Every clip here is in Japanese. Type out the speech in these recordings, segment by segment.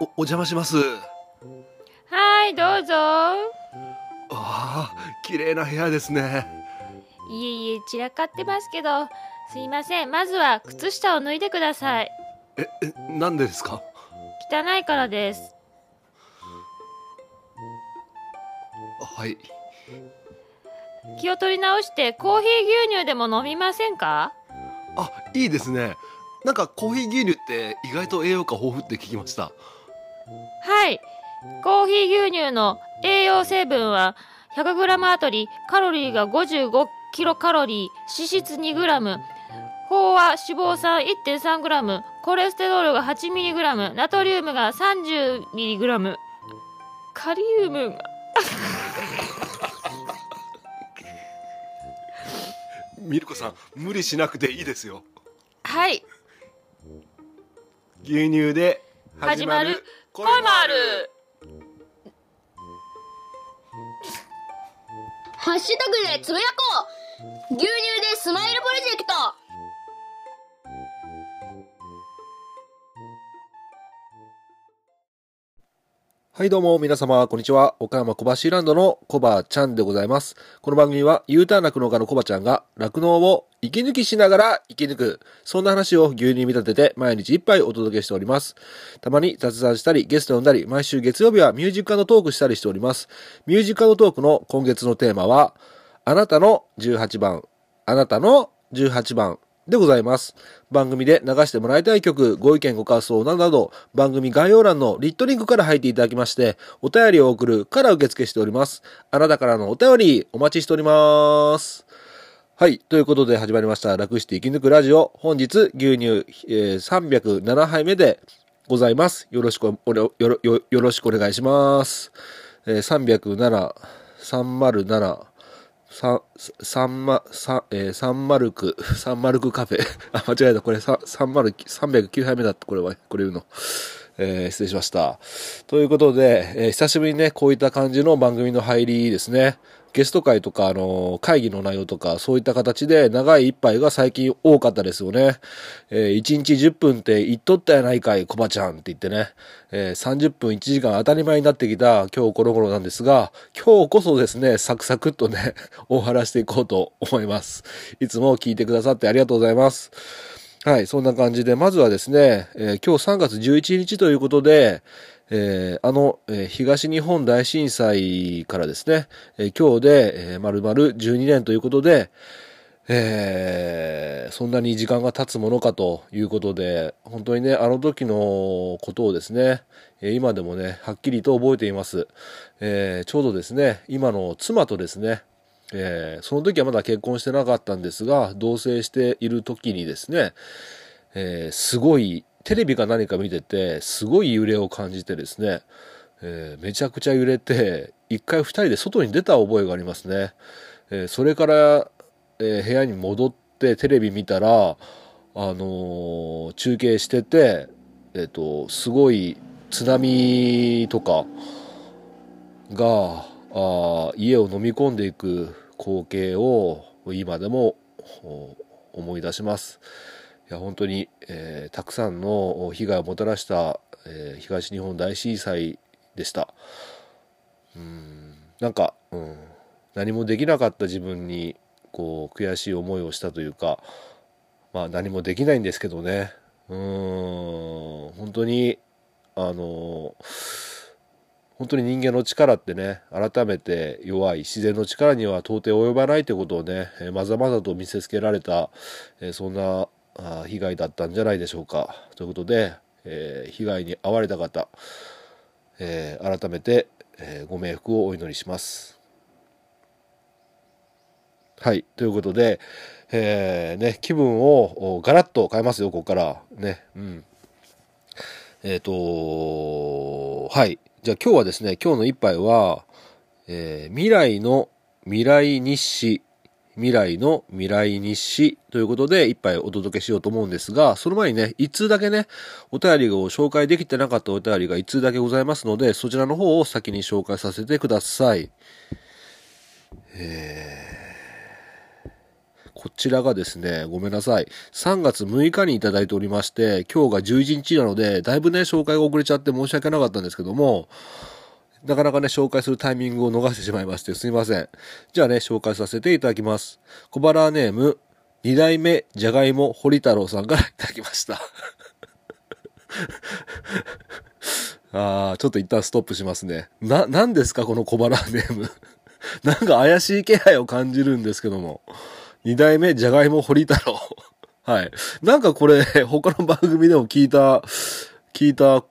お邪魔します。はいどうぞ。ああ綺麗な部屋ですね。いえいえ散らかってますけど。すいませんまずは靴下を脱いでください。ええなんでですか？汚いからです。はい。気を取り直してコーヒー牛乳でも飲みませんか？あいいですね。なんかコーヒー牛乳って意外と栄養価豊富って聞きましたはい。コーヒー牛乳の栄養成分は 100g あたりカロリーが55キロカロリー脂質 2g 飽和脂肪酸 1.3g コレステロールが 8mg ナトリウムが 30mg カリウムが。ミルコさん無理しなくていいですよ。はい。牛乳で始まる恋もある。ハッシュタグでつぶやこう。牛乳でスマイルプロジェクト。はいどうも皆様、こんにちは。岡山小橋ランドのコバちゃんでございます。この番組は U ターン酪農家のコバちゃんが酪農を息抜きしながら生き抜く。そんな話を牛乳見立てて毎日一杯お届けしております。たまに雑談したり、ゲスト呼んだり、毎週月曜日はミュージックトークしたりしております。ミュージックトークの今月のテーマは、あなたの18番、あなたの18番でございます。番組で流してもらいたい曲、ご意見ご感想などなど、番組概要欄のリットリンクから入っていただきまして、お便りを送るから受付しております。あなたからのお便り、お待ちしております。はい。ということで始まりました。楽して生き抜くラジオ。本日、牛乳、えー307杯目でございます。よろしくお、よろ、よよろしくお願いします。えー307、307、ササンマ、サ、えー、サンマルク、サンマルクカフェ。あ、間違えた。これ、サンマル、309杯目だった。これは、これ言うの。えー失礼しました。ということで、えー久しぶりにね、こういった感じの番組の入りですね。ゲスト会とか、あのー会議の内容とか、そういった形で長い一杯が最近多かったですよね。えー1日10分って言っとったやないかい、コバちゃんって言ってね。えー30分1時間当たり前になってきた今日この頃なんですが、今日こそですね、サクサクっとね、大話していこうと思います。いつも聞いてくださってありがとうございます。はい、そんな感じで、まずはですね、えー今日3月11日ということで、えーあの、えー東日本大震災からですね、えー今日で、えー、丸々12年ということで、えーそんなに時間が経つものかということで、本当にね、あの時のことをですね、え今でもね、はっきりと覚えています。えーちょうどですね、今の妻とですね、えーその時はまだ結婚してなかったんですが、同棲している時にですね、えーすごい、テレビか何か見てて、すごい揺れを感じてですね、えーめちゃくちゃ揺れて、一回二人で外に出た覚えがありますね。えそれから、え部屋に戻ってテレビ見たら、あの中継してて、えっ、と、すごい津波とかが、あ家を飲み込んでいく光景を今でも思い出します。いや本当に、えーたくさんの被害をもたらした、えー東日本大震災でした。うんなんか、うん、何もできなかった自分にこう悔しい思いをしたというか、まあ何もできないんですけどね。うん本当にあの本当に人間の力ってね改めて弱い自然の力には到底及ばないということをね、まざまざと見せつけられた、そんな被害だったんじゃないでしょうか。ということで、えー被害に遭われた方、えー改めて、えご冥福をお祈りします。はいということで、えね、気分をガラッと変えますよここから。ねうん。えっ、とはい。じゃあ今日はですね今日の一杯は、えー未来の未来日誌未来の未来日誌ということで一杯お届けしようと思うんですが、その前にね、一通だけね、お便りを紹介できてなかったお便りが一通だけございますので、そちらの方を先に紹介させてください。えーこちらがですね、ごめんなさい。3月6日にいただいておりまして、今日が11日なので、だいぶね、紹介が遅れちゃって申し訳なかったんですけども、なかなかね、紹介するタイミングを逃してしまいまして、すいません。じゃあね、紹介させていただきます。小腹ネーム、二代目じゃがいも堀太郎さんから いただきました。あー、ちょっと一旦ストップしますね。な、何ですかこの小腹ネーム。なんか怪しい気配を感じるんですけども。二代目じゃがいも堀太郎。はい。なんかこれ、他の番組でも聞いた、聞いた、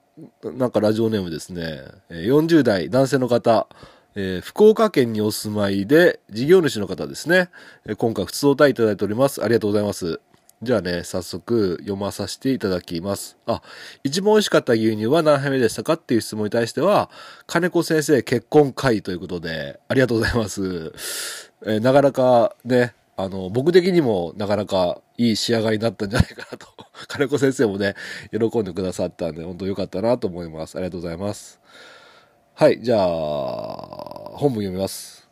なんかラジオネームですね。40代男性の方、えー福岡県にお住まいで、事業主の方ですね。今回、普通お答えいただいております。ありがとうございます。じゃあね、早速読まさせていただきます。あ、一番美味しかった牛乳は何杯目でしたかっていう質問に対しては、金子先生結婚会ということで、ありがとうございます。えーなかなかね、あの、僕的にもなかなかいい仕上がりになったんじゃないかなと。金子先生もね、喜んでくださったんで、本当良かったなと思います。ありがとうございます。はい、じゃあ、本文読みます。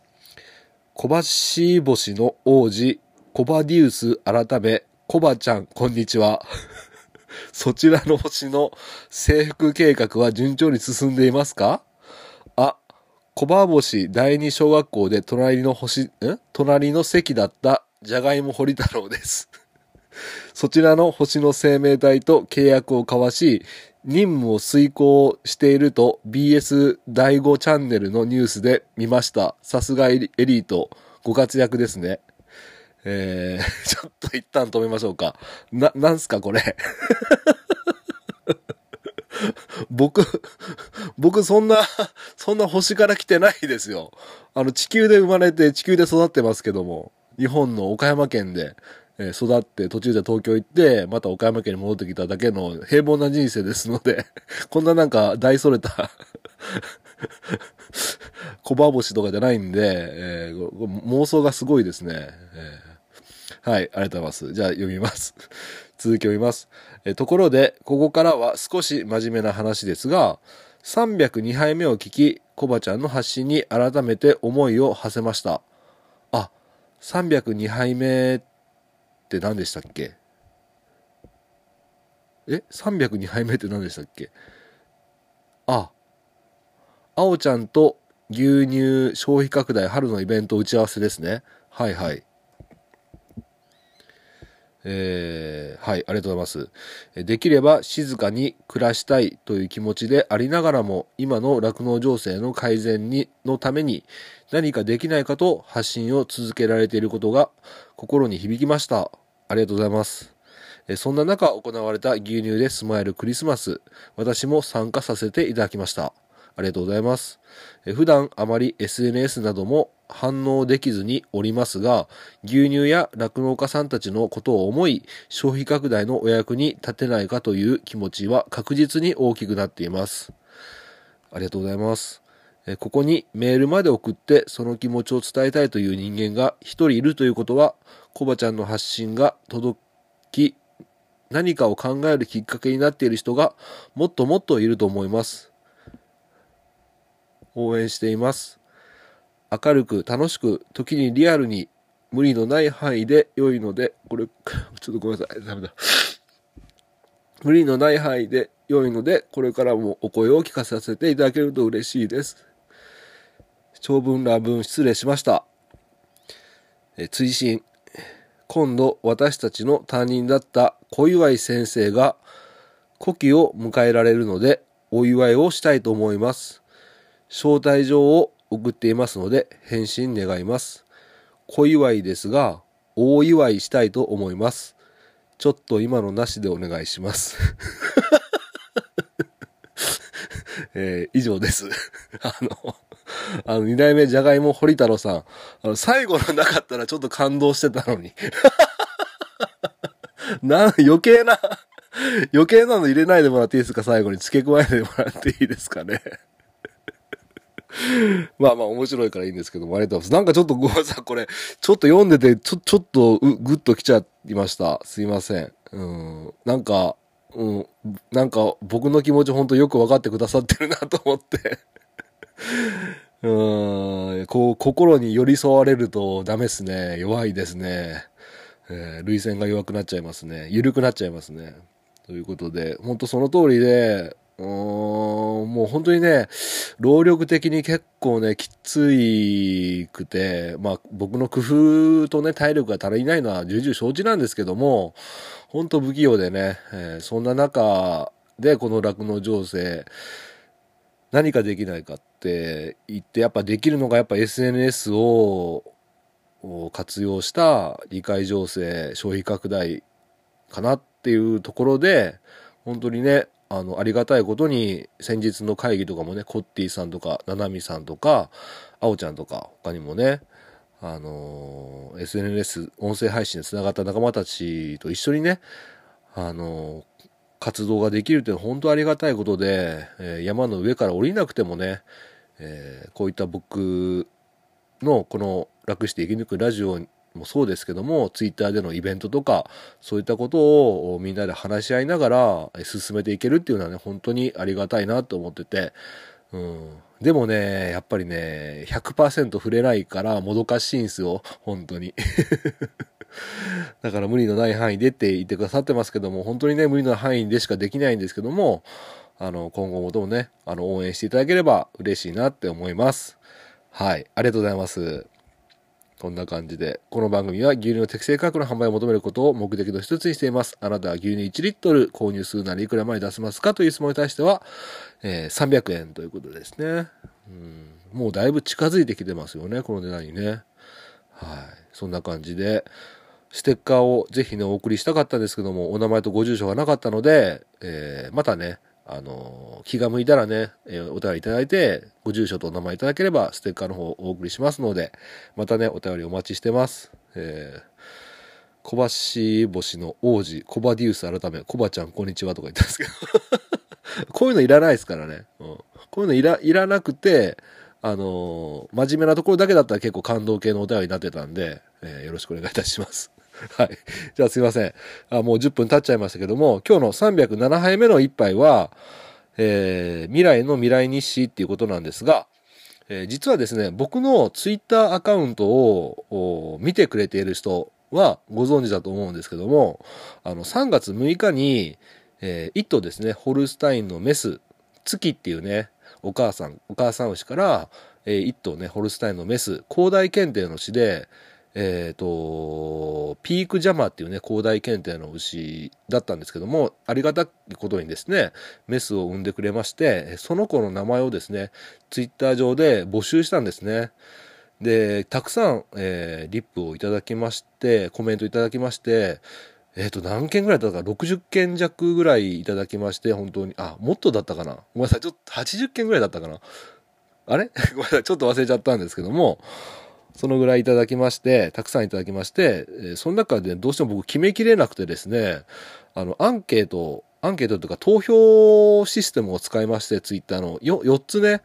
小橋星の王子、コバディウス改め、コバちゃん、こんにちは。そちらの星の征服計画は順調に進んでいますか、小バ星第二小学校で隣の星、ん隣の席だったじゃがいも堀太郎です。そちらの星の生命体と契約を交わし、任務を遂行していると BS 第5チャンネルのニュースで見ました。さすがエリート。ご活躍ですね。えー、ちょっと一旦止めましょうか。な、なんすかこれ。僕、僕そんな、そんな星から来てないですよ。あの地球で生まれて地球で育ってますけども、日本の岡山県で、え育って途中で東京行って、また岡山県に戻ってきただけの平凡な人生ですので、こんななんか大それた小バ星とかじゃないんで、えー妄想がすごいですね。えーはい、ありがとうございます。じゃあ読みます。続き読みます。えところで、ここからは少し真面目な話ですが、302杯目を聞き、コバちゃんの発信に改めて思いを馳せました。あ、302杯目って何でしたっけ？え ?302 杯目って何でしたっけ？あ、あおちゃんと牛乳消費拡大春のイベント打ち合わせですね。はいはい。えーはい、ありがとうございます。できれば静かに暮らしたいという気持ちでありながらも、今の酪農情勢の改善に、のために何かできないかと発信を続けられていることが心に響きました。ありがとうございます。そんな中行われた牛乳でスマイルクリスマス、私も参加させていただきました。ありがとうございます。普段あまり SNS なども反応できずにおりますが、牛乳や酪農家さんたちのことを思い、消費拡大のお役に立てないかという気持ちは確実に大きくなっています。ありがとうございます。ここにメールまで送ってその気持ちを伝えたいという人間が一人いるということは、コバちゃんの発信が届き、何かを考えるきっかけになっている人がもっともっといると思います。応援しています。明るく楽しく、時にリアルに無理のない範囲で良いので、これ、ちょっとごめんなさい。ダメだ。無理のない範囲で良いので、これからもお声を聞かさせていただけると嬉しいです。長文乱文失礼しました。え追伸今度私たちの担任だった小祝先生が古希を迎えられるのでお祝いをしたいと思います。招待状を送っていますので返信願います。小祝いですが大祝いしたいと思います。ちょっと今のなしでお願いします。えー以上です。あの、あの、二代目じゃがいも堀太郎さん。あの、最後のなかったらちょっと感動してたのに。な、余計な、余計なの入れないでもらっていいですか？最後に付け加えてもらっていいですかね？まあまあ面白いからいいんですけども、ありがとうございます。なんかちょっとごめんなさい、これ、ちょっと読んでて、ちょ、ちょっとう、ぐっと来ちゃいました。すいません。うん。なんか、うん。なんか僕の気持ち本当よく分かってくださってるなと思って。うん。こう、心に寄り添われるとダメですね。弱いですね。えー、涙腺が弱くなっちゃいますね。緩くなっちゃいますね。ということで、本当その通りで、もう本当にね、労力的に結構ね、きついくて、まあ僕の工夫とね、体力が足りないのは重々承知なんですけども、本当不器用でね、えーそんな中でこの酪農情勢、何かできないかって言って、やっぱできるのがやっぱ SNS を活用した理解情勢、消費拡大かなっていうところで、本当にね、あの、ありがたいことに、先日の会議とかもね、コッティさんとか、ナナミさんとか、あおちゃんとか、他にもね、あの、SNS、音声配信で繋がった仲間たちと一緒にね、あの、活動ができるって本当ありがたいことで、えー山の上から降りなくてもね、えこういった僕のこの楽して生き抜くラジオもそうですけども、ツイッターでのイベントとか、そういったことをみんなで話し合いながらえ進めていけるっていうのはね、本当にありがたいなと思ってて、うん。でもね、やっぱりね、100%触れないからもどかしいんですよ、本当に。だから無理のない範囲でって言ってくださってますけども、本当にね、無理の範囲でしかできないんですけども、あの、今後もどうもね、あの、応援していただければ嬉しいなって思います。はい。ありがとうございます。こんな感じで、この番組は牛乳の適正価格の販売を求めることを目的の一つにしています。あなたは牛乳1リットル購入するならいくら前に出せますかという質問に対しては、えー300円ということですね。うん、もうだいぶ近づいてきてますよね、この値段にね。はい。そんな感じで、ステッカーをぜひね、お送りしたかったんですけども、お名前とご住所がなかったので、えーまたね、あの気が向いたらね、えーお便りいただいて、ご住所とお名前いただければ、ステッカーの方をお送りしますので、またね、お便りお待ちしてます。えー小橋星の王子、コバディウス改め、コバちゃんこんにちはとか言ったんですけど、こういうのいらないですからね。うん、こういうのいらいらなくて、あのー真面目なところだけだったら結構感動系のお便りになってたんで、えーよろしくお願いいたします。はい。じゃあすいません。あ、もう10分経っちゃいましたけども、今日の307杯目の一杯は、えー未来の未来日誌っていうことなんですが、えー実はですね、僕のツイッターアカウントを見てくれている人はご存知だと思うんですけども、あの、3月6日に、えー、一頭ですね、ホルスタインのメス、月っていうね、お母さん、お母さん牛から、えー一頭ね、ホルスタインのメス、広大検定の牛で、えっ、と、ピークジャマーっていうね、広大検定の牛だったんですけども、ありがたいことにですね、メスを産んでくれまして、その子の名前をですね、ツイッター上で募集したんですね。で、たくさん、えーリップをいただきまして、コメントいただきまして、えっ、と、何件ぐらいだったか、60件弱ぐらいいただきまして、本当に、あ、もっとだったかな？ごめんなさい、ちょっと80件ぐらいだったかな？あれ？ごめんなさい、ちょっと忘れちゃったんですけども、そのぐらいいただきまして、たくさんいただきまして、その中でどうしても僕決めきれなくてですね、あの、アンケート、アンケートというか投票システムを使いまして、ツイッターのよ4つね、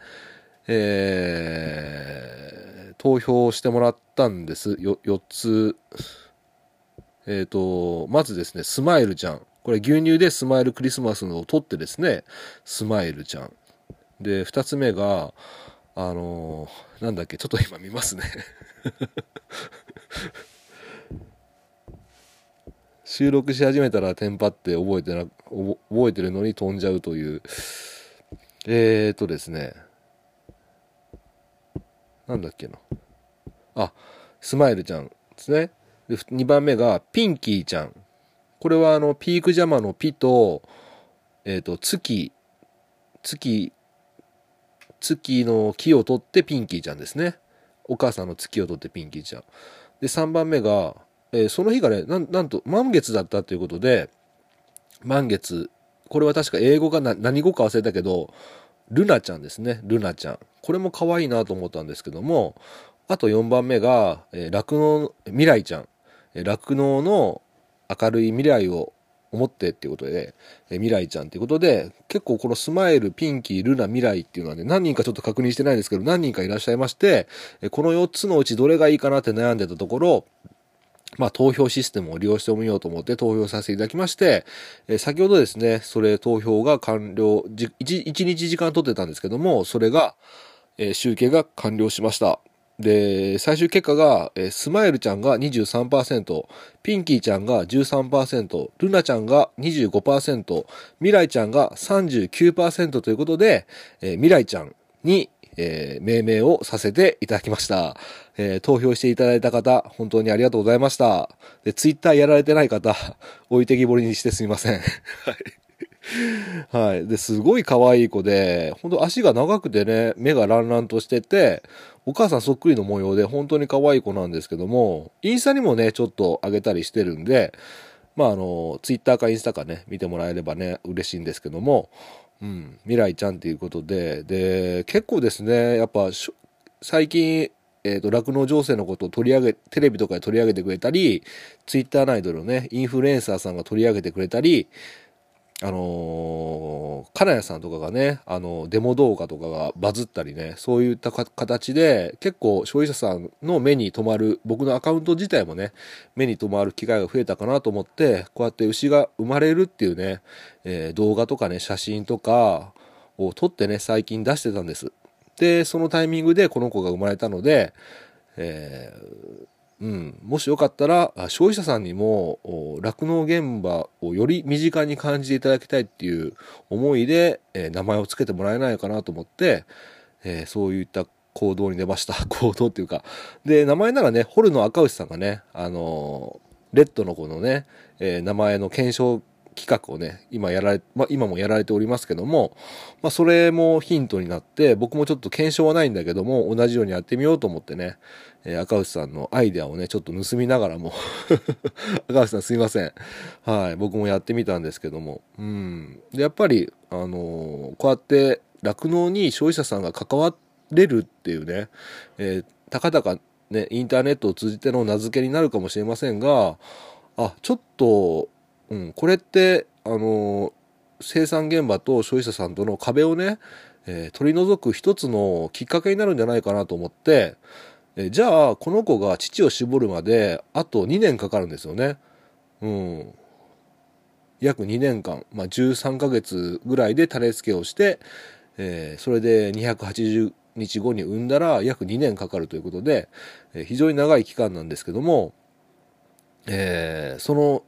えー投票してもらったんです。よ4つ。えっ、と、まずですね、スマイルちゃん。これ牛乳でスマイルクリスマスのを取ってですね、スマイルちゃん。で、2つ目が、あのーなんだっけ、ちょっと今見ますね。収録し始めたらテンパって覚えてな、覚えてるのに飛んじゃうという。えーとですね。なんだっけな。あ、スマイルちゃんですね。で、2番目がピンキーちゃん。これはあの、ピークジャマのピと、えっ、と、月、月、月の木を取ってピンキーちゃんですね。お母さんの月を取ってピンキーちゃん。で、3番目が、えーその日がね、なん、なんと満月だったということで、満月。これは確か英語が何語か忘れたけど、ルナちゃんですね。ルナちゃん。これも可愛いなと思ったんですけども、あと4番目が、えー酪農、未来ちゃん。えー酪農の明るい未来を思ってっていうことで、えー未来ちゃんっていうことで、結構このスマイル、ピンキー、ルナ、未来っていうのはね、何人かちょっと確認してないですけど、何人かいらっしゃいまして、えこの4つのうちどれがいいかなって悩んでたところ、まあ、投票システムを利用してみようと思って投票させていただきまして、えー先ほどですね、それ投票が完了、1, 1日時間取ってたんですけども、それが、えー集計が完了しました。で、最終結果が、えースマイルちゃんが23%、ピンキーちゃんが13%、ルナちゃんが25%、ミライちゃんが39%ということで、えーミライちゃんに、えー命名をさせていただきました。えー投票していただいた方、本当にありがとうございました。で、ツイッターやられてない方、置いてきぼりにしてすみません。はい。はい。で、すごい可愛い子で、本当足が長くてね、目がランランとしてて、お母さんそっくりの模様で本当に可愛い子なんですけども、インスタにもね、ちょっと上げたりしてるんで、まああの、ツイッターかインスタかね、見てもらえればね、嬉しいんですけども、うん、未来ちゃんっていうことで、で、結構ですね、やっぱ、最近、えっ、と、酪農情勢のことを取り上げ、テレビとかで取り上げてくれたり、ツイッター内でのね、インフルエンサーさんが取り上げてくれたり、あのー、金谷さんとかがね、あの、デモ動画とかがバズったりね、そういった形で、結構消費者さんの目に留まる、僕のアカウント自体もね、目に留まる機会が増えたかなと思って、こうやって牛が生まれるっていうね、えー動画とかね、写真とかを撮ってね、最近出してたんです。で、そのタイミングでこの子が生まれたので、えーうん、もしよかったら消費者さんにも酪農現場をより身近に感じていただきたいっていう思いで、えー名前を付けてもらえないかなと思って、えーそういった行動に出ました。行動っていうか。で名前ならねホルの赤牛さんがねあのーレッドの子のね、えー名前の検証企画をね今やられ、まあ、今もやられておりますけども、まあ、それもヒントになって僕もちょっと検証はないんだけども同じようにやってみようと思ってねえー赤内さんのアイデアをね、ちょっと盗みながらも 赤内さんすいません。はい。僕もやってみたんですけども。うん。で、やっぱり、あのーこうやって酪農に消費者さんが関われるっていうね、えーたかだかね、インターネットを通じての名付けになるかもしれませんが、あ、ちょっと、うん、これって、あのー生産現場と消費者さんとの壁をね、えー取り除く一つのきっかけになるんじゃないかなと思って、えじゃあこの子が乳を絞るまであと2年かかるんですよね。うん。約2年間、まあ、13ヶ月ぐらいで種付けをして、えーそれで280日後に産んだら約2年かかるということで、えー非常に長い期間なんですけども、えーその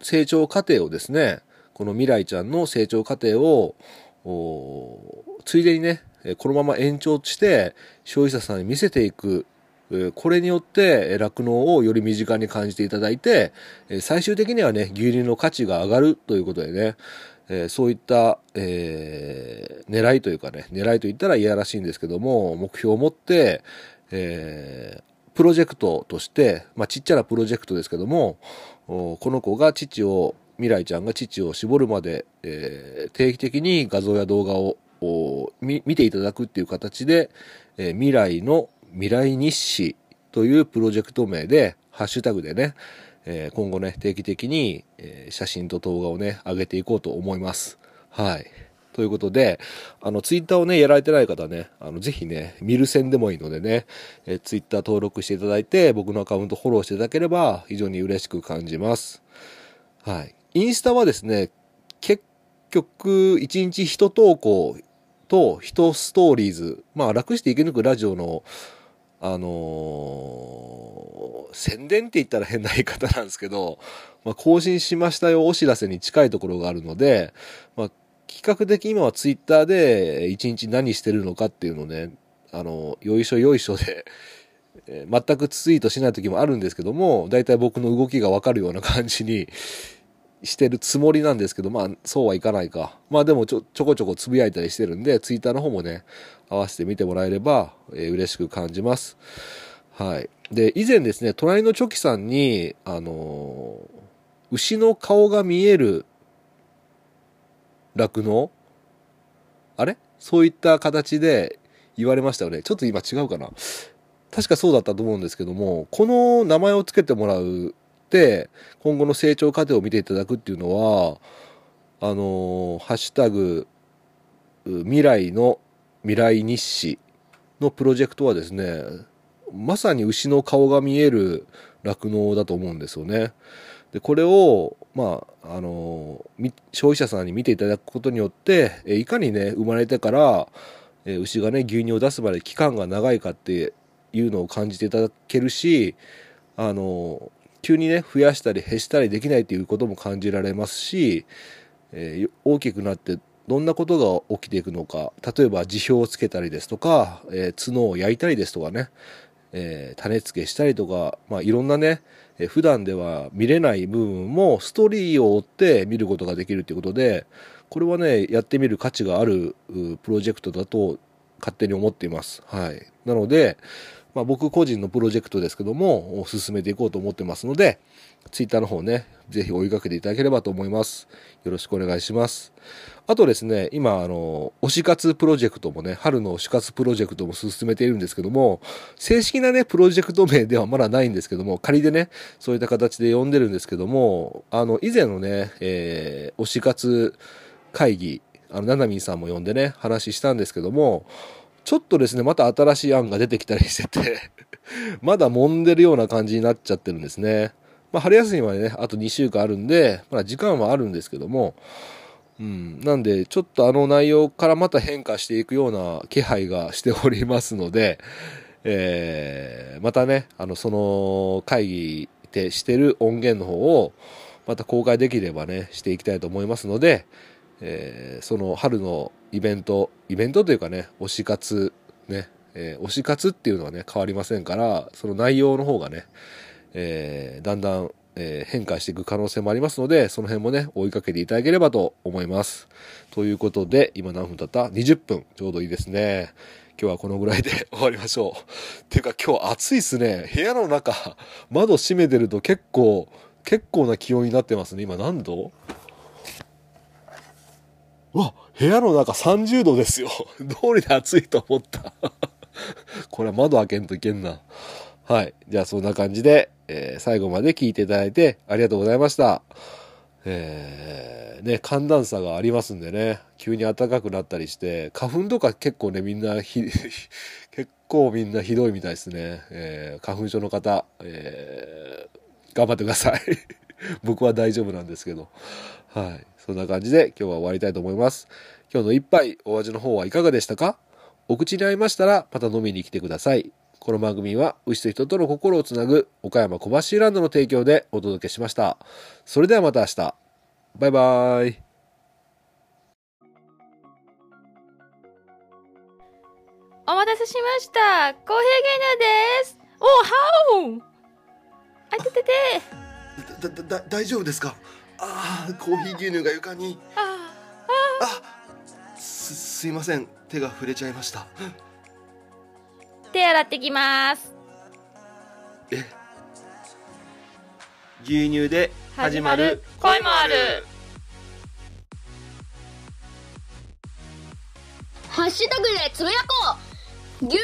成長過程をですね、この未来ちゃんの成長過程を、ついでにね、このまま延長して消費者さんに見せていく、これによって酪農をより身近に感じていただいて、最終的にはね、牛乳の価値が上がるということでね、えそういった、えー狙いというかね、狙いと言ったらいやらしいんですけども、目標を持って、えープロジェクトとして、まあ、ちっちゃなプロジェクトですけども、この子が父を、未来ちゃんが父を絞るまで、えー定期的に画像や動画を見見ていただくっていう形で、えー未来の未来日誌というプロジェクト名で、ハッシュタグでね、えー今後ね、定期的に、え写真と動画をね、上げていこうと思います。はい。ということで、あの、ツイッターをね、やられてない方ね、あの、ぜひね、見る線でもいいのでね、えーツイッター登録していただいて、僕のアカウントフォローしていただければ、非常に嬉しく感じます。はい。インスタはですね、結局、1日1投稿と1ストーリーズ、まあ、楽して生き抜くラジオの、あのー宣伝って言ったら変な言い方なんですけど、まあ、更新しましたよお知らせに近いところがあるので、まあ、企画的今はツイッターで一日何してるのかっていうのをね、あの、よいしょよいしょで、全くツイートしない時もあるんですけども、大体僕の動きがわかるような感じにしてるつもりなんですけど、まあ、そうはいかないか。まあでもちょ、ちょこちょこつぶやいたりしてるんで、ツイッターの方もね、合わせて見てもらえれば、えー嬉しく感じます。はい。で、以前ですね、隣のチョキさんに、あのー牛の顔が見える酪農あれ？そういった形で言われましたよね。ちょっと今違うかな。確かそうだったと思うんですけども、この名前を付けてもらうって、今後の成長過程を見ていただくっていうのは、あのハッシュタグ、未来の未来日誌のプロジェクトはですね、まさに牛の顔が見える酪農だと思うんですよね。で、これを、まあ、あの、消費者さんに見ていただくことによって、いかにね、生まれてから、牛がね、牛乳を出すまで期間が長いかっていうのを感じていただけるしあの急にね増やしたり減したりできないということも感じられますし、えー大きくなってどんなことが起きていくのか例えば辞表をつけたりですとか、えー角を焼いたりですとかね、えー種付けしたりとか、まあ、いろんなね、えー普段では見れない部分もストーリーを追って見ることができるということでこれはねやってみる価値があるプロジェクトだと勝手に思っています。はい、なので、まあ、僕個人のプロジェクトですけども進めていこうと思ってますのでツイッターの方ねぜひ追いかけていただければと思います。よろしくお願いします。あとですね、今、あの、推し活プロジェクトもね、春の推し活プロジェクトも進めているんですけども、正式なね、プロジェクト名ではまだないんですけども、仮でね、そういった形で呼んでるんですけども、あの、以前のね、えー推し活会議、あの、ななみんさんも呼んでね、話したんですけども、ちょっとですね、また新しい案が出てきたりしてて、まだ揉んでるような感じになっちゃってるんですね。まあ、春休みまでね、あと2週間あるんで、まだ時間はあるんですけども、うん、なんで、ちょっとあの内容からまた変化していくような気配がしておりますので、えーまたね、あの、その会議でしてる音源の方を、また公開できればね、していきたいと思いますので、えーその春のイベント、イベントというかね、推し活、ね、えー推し活っていうのはね、変わりませんから、その内容の方がね、えーだんだん、え変化していく可能性もありますので、その辺もね、追いかけていただければと思います。ということで、今何分経った ?20 分。ちょうどいいですね。今日はこのぐらいで 終わりましょう。ていうか今日暑いっすね。部屋の中、窓閉めてると結構、結構な気温になってますね。今何度？わ、部屋の中30度ですよ。通りで暑いと思った。これは窓開けんといけんな。はい。じゃあそんな感じで、えー最後まで聞いていただいてありがとうございました。えーね、寒暖差がありますんでね、急に暖かくなったりして、花粉とか結構ね、みんなひ、結構みんなひどいみたいですね。えー花粉症の方、えー頑張ってください。僕は大丈夫なんですけど。はい。そんな感じで今日は終わりたいと思います。今日の一杯お味の方はいかがでしたか？お口に合いましたらまた飲みに来てください。この番組は牛と人との心をつなぐ岡山小橋ランドの提供でお届けしました。それではまた明日。バイバイ。お待たせしましたコーヒー牛乳ですおはおあいてててだだだ大丈夫ですか？ああコーヒー牛乳が床に。ああすすいません。手が触れちゃいました。手洗ってきます。え？牛乳で始まる恋もある。ハッシュタグでつぶやこう。牛乳